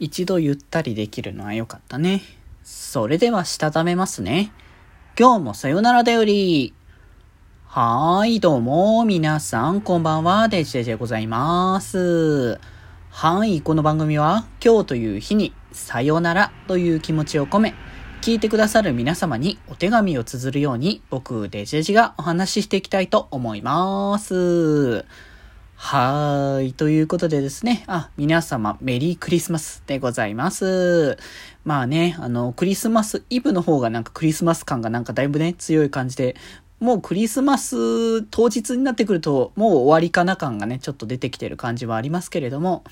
一度ゆったりできるのは良かったね。それではしたためますね。今日もさよならだより。はーい、どうも、皆さん、こんばんは、デジデジでございます。はい、この番組は、今日という日に、さよならという気持ちを込め、聞いてくださる皆様にお手紙を綴るように、僕、デジデジがお話ししていきたいと思います。はーい。ということでですね。あ、皆様、メリークリスマスでございます。まあね、あの、クリスマスイブの方がなんかクリスマス感がなんかだいぶね、強い感じで、もうクリスマス当日になってくると、もう終わりかな感がね、ちょっと出てきてる感じはありますけれども、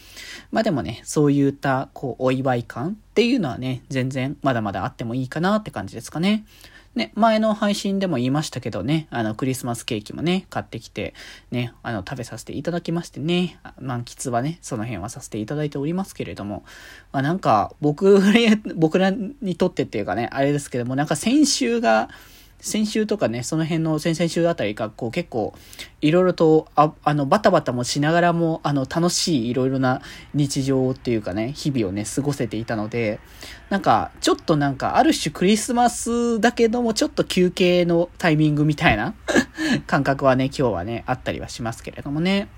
まあでもね、そういった、こう、お祝い感っていうのはね、全然まだまだあってもいいかなって感じですかね。ね、前の配信でも言いましたけどね、あの、クリスマスケーキもね、買ってきて、ね、あの、食べさせていただきましてね、満喫はね、その辺はさせていただいておりますけれども、まあなんか、僕、僕らにとってっていうかね、あれですけども、なんか先週が、先週とかね、その辺の先々週あたりが、こう結構、いろいろと、あ、あの、バタバタもしながらも、あの、楽しいいろいろな日常っていうかね、日々をね、過ごせていたので、なんか、ちょっとなんか、ある種クリスマスだけども、ちょっと休憩のタイミングみたいな 感覚はね、今日はね、あったりはしますけれどもね。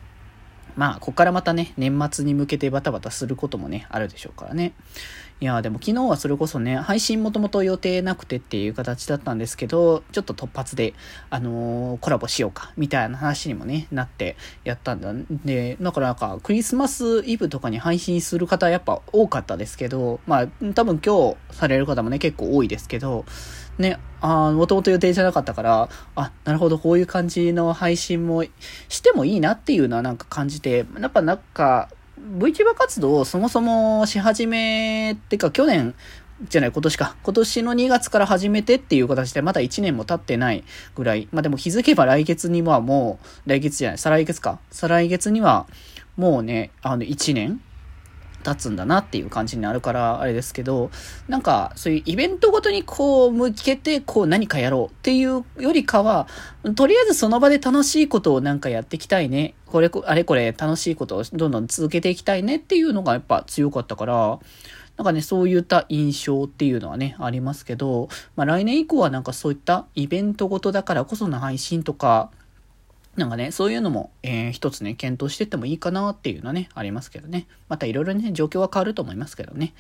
まあ、ここからまたね、年末に向けてバタバタすることもね、あるでしょうからね。いやでも昨日はそれこそね、配信もともと予定なくてっていう形だったんですけど、ちょっと突発で、あのーコラボしようか、みたいな話にもね、なってやったんだ。で、だからなんか、クリスマスイブとかに配信する方やっぱ多かったですけど、まあ、多分今日される方もね、結構多いですけど、ね、あもともと予定じゃなかったから、あ、なるほど、こういう感じの配信もしてもいいなっていうのはなんか感じて、やっぱなんか、VTuber 活動をそもそもし始めってか去年じゃない今年か。今年の2月から始めてっていう形でまだ1年も経ってないぐらい。まあでも気づけば来月にはもう来月じゃない再来月か。再来月にはもうねあの1年経つんだなっていう感じになるからあれですけどなんかそういうイベントごとにこう向けてこう何かやろうっていうよりかはとりあえずその場で楽しいことをなんかやっていきたいね。これあれこれ楽しいことをどんどん続けていきたいねっていうのがやっぱ強かったからなんかね、そういった印象っていうのはね、ありますけど、まあ来年以降はなんかそういったイベントごとだからこその配信とか、なんかね、そういうのも、えー、一つね、検討していってもいいかなっていうのはね、ありますけどね。またいろいろね、状況は変わると思いますけどね。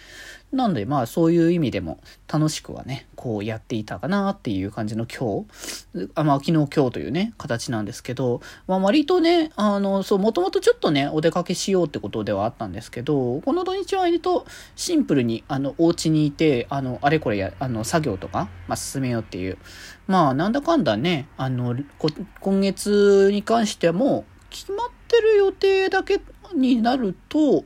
なんで、まあ、そういう意味でも、楽しくはね、こうやっていたかなっていう感じの今日、あまあ、昨日今日というね、形なんですけど、まあ、割とね、あの、そう、もともとちょっとね、お出かけしようってことではあったんですけど、この土日は割とシンプルに、あの、お家にいて、あの、あれこれや、あの、作業とか、まあ、進めようっていう、まあ、なんだかんだね、あの、今月に関しても決まってる予定だけになると、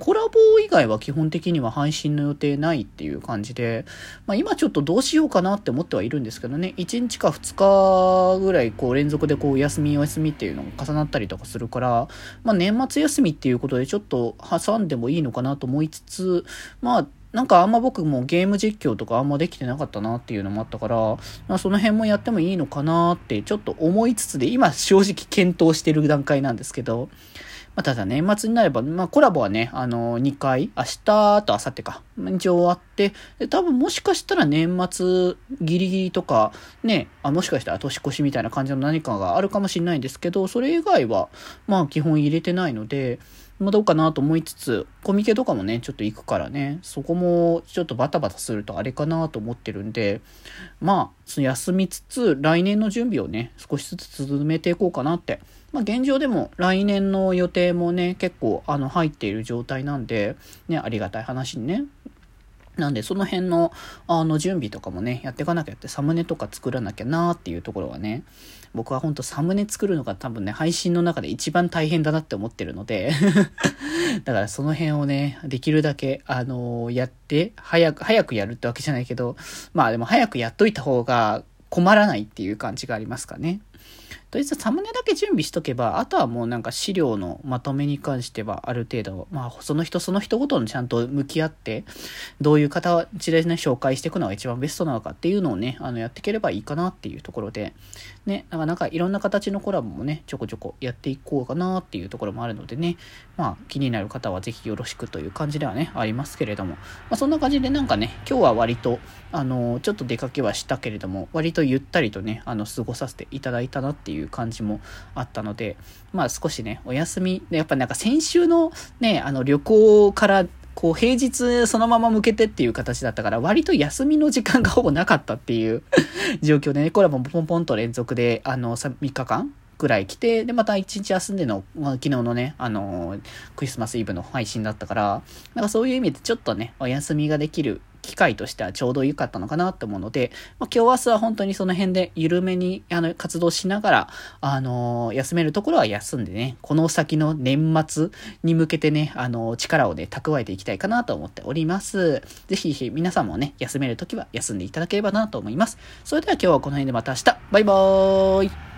コラボ以外は基本的には配信の予定ないっていう感じで、まあ今ちょっとどうしようかなって思ってはいるんですけどね、1日か2日ぐらいこう連続でこう休みお休みっていうのが重なったりとかするから、まあ年末休みっていうことでちょっと挟んでもいいのかなと思いつつ、まあなんかあんま僕もゲーム実況とかあんまできてなかったなっていうのもあったから、まあ、その辺もやってもいいのかなってちょっと思いつつで、今正直検討してる段階なんですけど、まあ、ただ年末になれば、まあ、コラボはね、あの、2回、明日と明後日か、一応あって、で、多分もしかしたら年末ギリギリとか、ね、あもしかしたら年越しみたいな感じの何かがあるかもしれないんですけど、それ以外は、まあ基本入れてないので、まあ、どうかなと思いつつ、コミケとかもね、ちょっと行くからね、そこもちょっとバタバタするとあれかなと思ってるんで、まあ、休みつつ、来年の準備をね、少しずつ進めていこうかなって。まあ、現状でも来年の予定もね、結構あの入っている状態なんで、ね、ありがたい話にね、なんで、その辺の、あの、準備とかもね、やっていかなきゃって、サムネとか作らなきゃなーっていうところはね、僕は本当サムネ作るのが多分ね、配信の中で一番大変だなって思ってるので、だからその辺をね、できるだけ、あのー、やって、早く、早くやるってわけじゃないけど、まあでも早くやっといた方が困らないっていう感じがありますかね。とりあえずサムネだけ準備しとけば、あとはもうなんか資料のまとめに関してはある程度、まあその人その人ごとにちゃんと向き合って、どういう形でね、紹介していくのが一番ベストなのかっていうのをね、あのやっていければいいかなっていうところで、ね、なかなかいろんな形のコラボもね、ちょこちょこやっていこうかなっていうところもあるのでね、まあ気になる方はぜひよろしくという感じではね、ありますけれども、まあそんな感じでなんかね、今日は割と、あの、ちょっと出かけはしたけれども、割とゆったりとね、あの、過ごさせていただいいたなっていう感じもあったので、まあ少しね、お休み、やっぱなんか先週のね、あの旅行からこう平日そのまま向けてっていう形だったから割と休みの時間が ほぼなかったっていう 状況でね、これはもうポンポンと連続であの3日間ぐらい来て、で、また1日休んでの、まあ、昨日のね、あのー、クリスマスイブの配信だったから、なんかそういう意味でちょっとね、お休みができる機会としてはちょうど良かったのかなって思うので、まあ、今日明日は本当にその辺で緩めにあの活動しながら、あのー、休めるところは休んでね、この先の年末に向けてね、あのー、力をね、蓄えていきたいかなと思っております。ぜひぜひ皆さんもね、休めるときは休んでいただければなと思います。それでは今日はこの辺でまた明日、バイバーイ